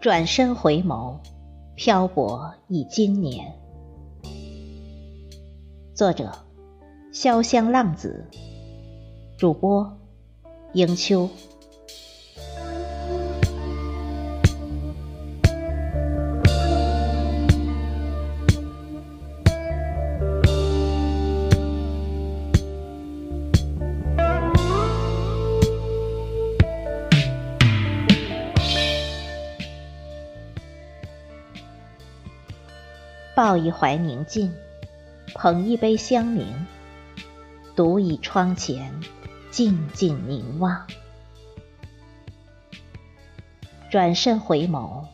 转身回眸，漂泊已经年。作者：潇湘浪子，主播：迎秋。抱一怀宁静，捧一杯香茗，独倚窗前，静静凝望。转身回眸，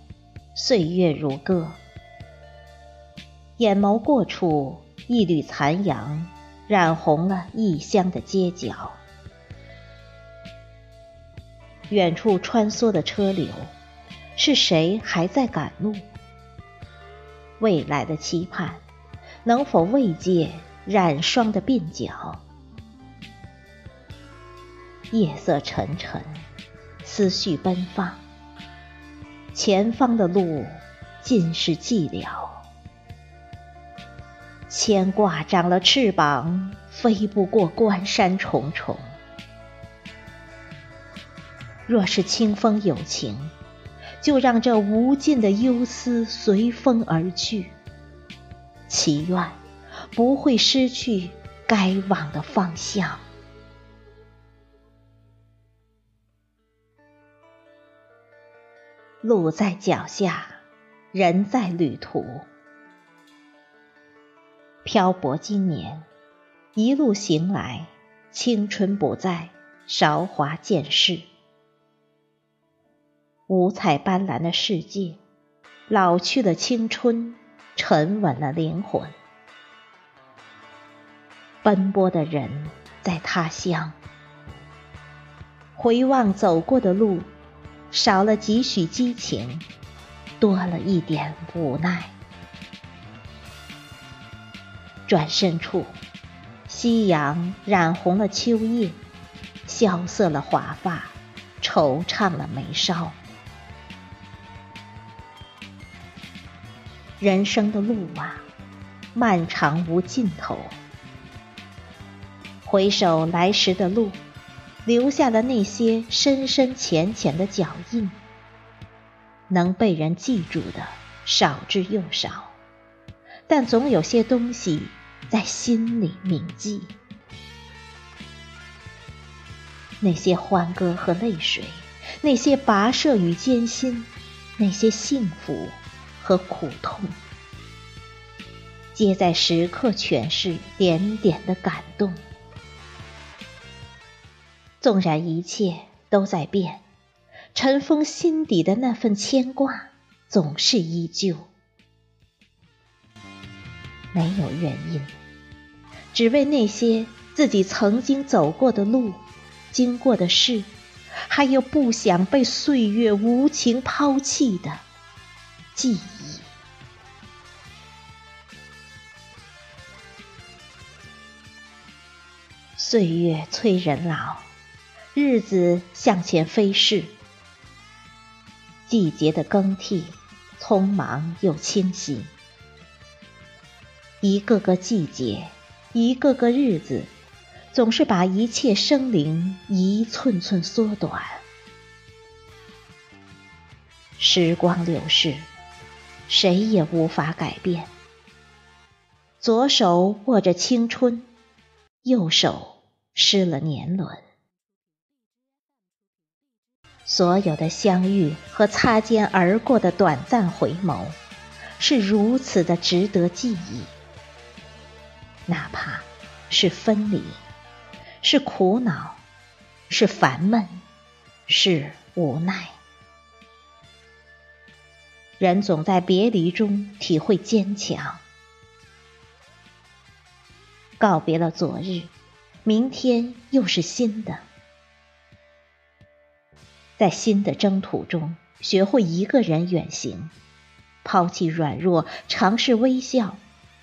岁月如歌，眼眸过处，一缕残阳染红了异乡的街角。远处穿梭的车流，是谁还在赶路？未来的期盼，能否慰藉染霜的鬓角？夜色沉沉，思绪奔放，前方的路尽是寂寥。牵挂长了翅膀，飞不过关山重重。若是清风有情。就让这无尽的忧思随风而去，祈愿不会失去该往的方向。路在脚下，人在旅途。漂泊今年，一路行来，青春不在，韶华渐逝。五彩斑斓的世界，老去的青春，沉稳了灵魂。奔波的人在他乡，回望走过的路，少了几许激情，多了一点无奈。转身处，夕阳染红了秋叶，萧瑟了华发，惆怅了眉梢。人生的路啊，漫长无尽头。回首来时的路，留下了那些深深浅浅的脚印。能被人记住的少之又少，但总有些东西在心里铭记。那些欢歌和泪水，那些跋涉与艰辛，那些幸福。和苦痛，皆在时刻诠释点点的感动。纵然一切都在变，尘封心底的那份牵挂总是依旧。没有原因，只为那些自己曾经走过的路、经过的事，还有不想被岁月无情抛弃的。记忆，岁月催人老，日子向前飞逝，季节的更替，匆忙又清晰。一个个季节，一个个日子，总是把一切生灵一寸寸缩短。时光流逝。谁也无法改变。左手握着青春，右手失了年轮。所有的相遇和擦肩而过的短暂回眸，是如此的值得记忆。哪怕是分离，是苦恼，是烦闷，是无奈。人总在别离中体会坚强。告别了昨日，明天又是新的。在新的征途中，学会一个人远行，抛弃软弱，尝试微笑，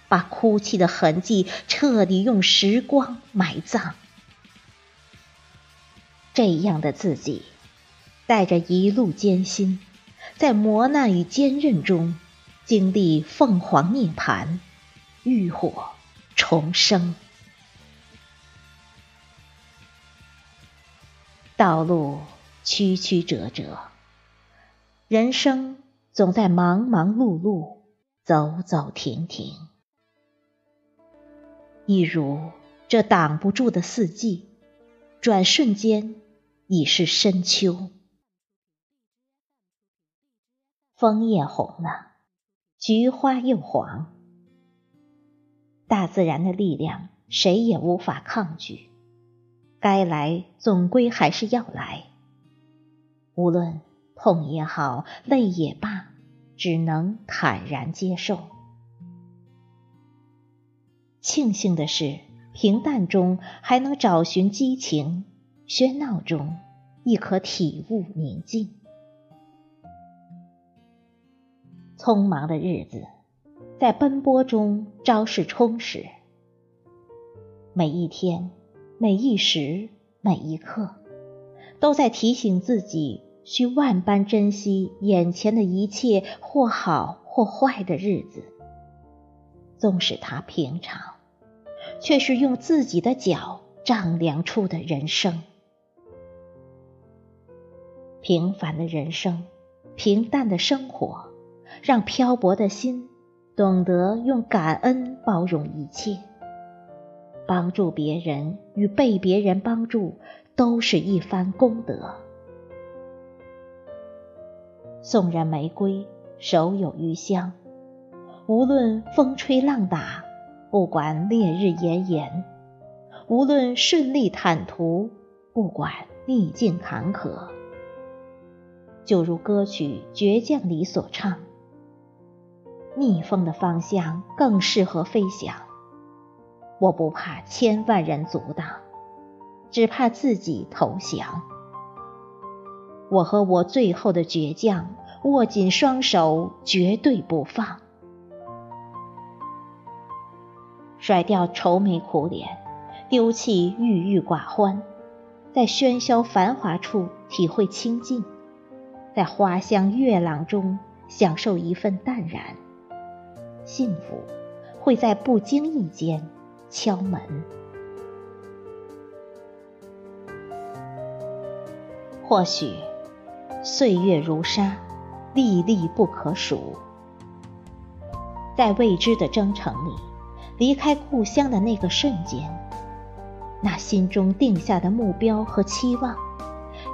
把哭泣的痕迹彻底用时光埋葬。这样的自己，带着一路艰辛。在磨难与坚韧中，经历凤凰涅槃，浴火重生。道路曲曲折折，人生总在忙忙碌碌，走走停停。一如这挡不住的四季，转瞬间已是深秋。枫叶红了，菊花又黄。大自然的力量，谁也无法抗拒。该来，总归还是要来。无论痛也好，累也罢，只能坦然接受。庆幸的是，平淡中还能找寻激情，喧闹中亦可体悟宁静。匆忙的日子，在奔波中昭示充实。每一天，每一时，每一刻，都在提醒自己，需万般珍惜眼前的一切，或好或坏的日子。纵使它平常，却是用自己的脚丈量出的人生。平凡的人生，平淡的生活。让漂泊的心懂得用感恩包容一切，帮助别人与被别人帮助都是一番功德。送人玫瑰，手有余香。无论风吹浪打，不管烈日炎炎，无论顺利坦途，不管逆境坎坷，就如歌曲《倔强》里所唱。逆风的方向更适合飞翔。我不怕千万人阻挡，只怕自己投降。我和我最后的倔强握紧双手，绝对不放。甩掉愁眉苦脸，丢弃郁郁寡欢，在喧嚣繁华处体会清静，在花香月朗中享受一份淡然。幸福会在不经意间敲门。或许岁月如沙，历历不可数。在未知的征程里，离开故乡的那个瞬间，那心中定下的目标和期望，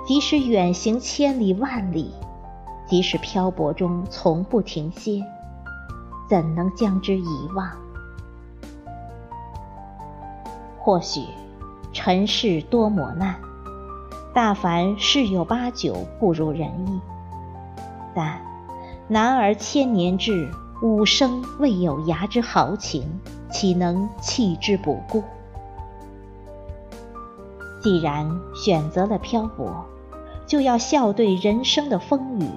即使远行千里万里，即使漂泊中从不停歇。怎能将之遗忘？或许尘世多磨难，大凡十有八九不如人意。但男儿千年志，五生未有涯之豪情，岂能弃之不顾？既然选择了漂泊，就要笑对人生的风雨，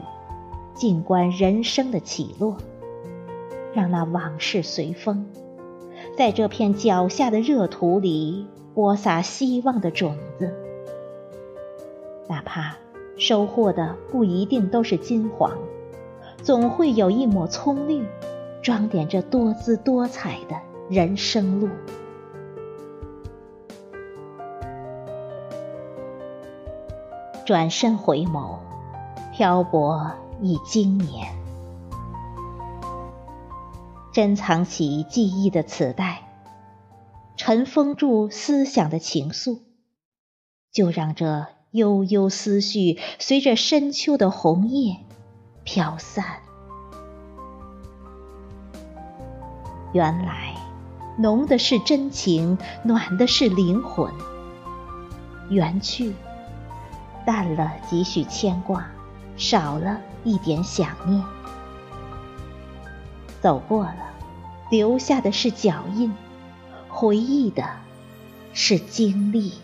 静观人生的起落。让那往事随风，在这片脚下的热土里播撒希望的种子。哪怕收获的不一定都是金黄，总会有一抹葱绿，装点着多姿多彩的人生路。转身回眸，漂泊已经年。珍藏起记忆的磁带，尘封住思想的情愫，就让这悠悠思绪随着深秋的红叶飘散。原来，浓的是真情，暖的是灵魂。缘去，淡了几许牵挂，少了一点想念。走过了，留下的是脚印；回忆的是经历。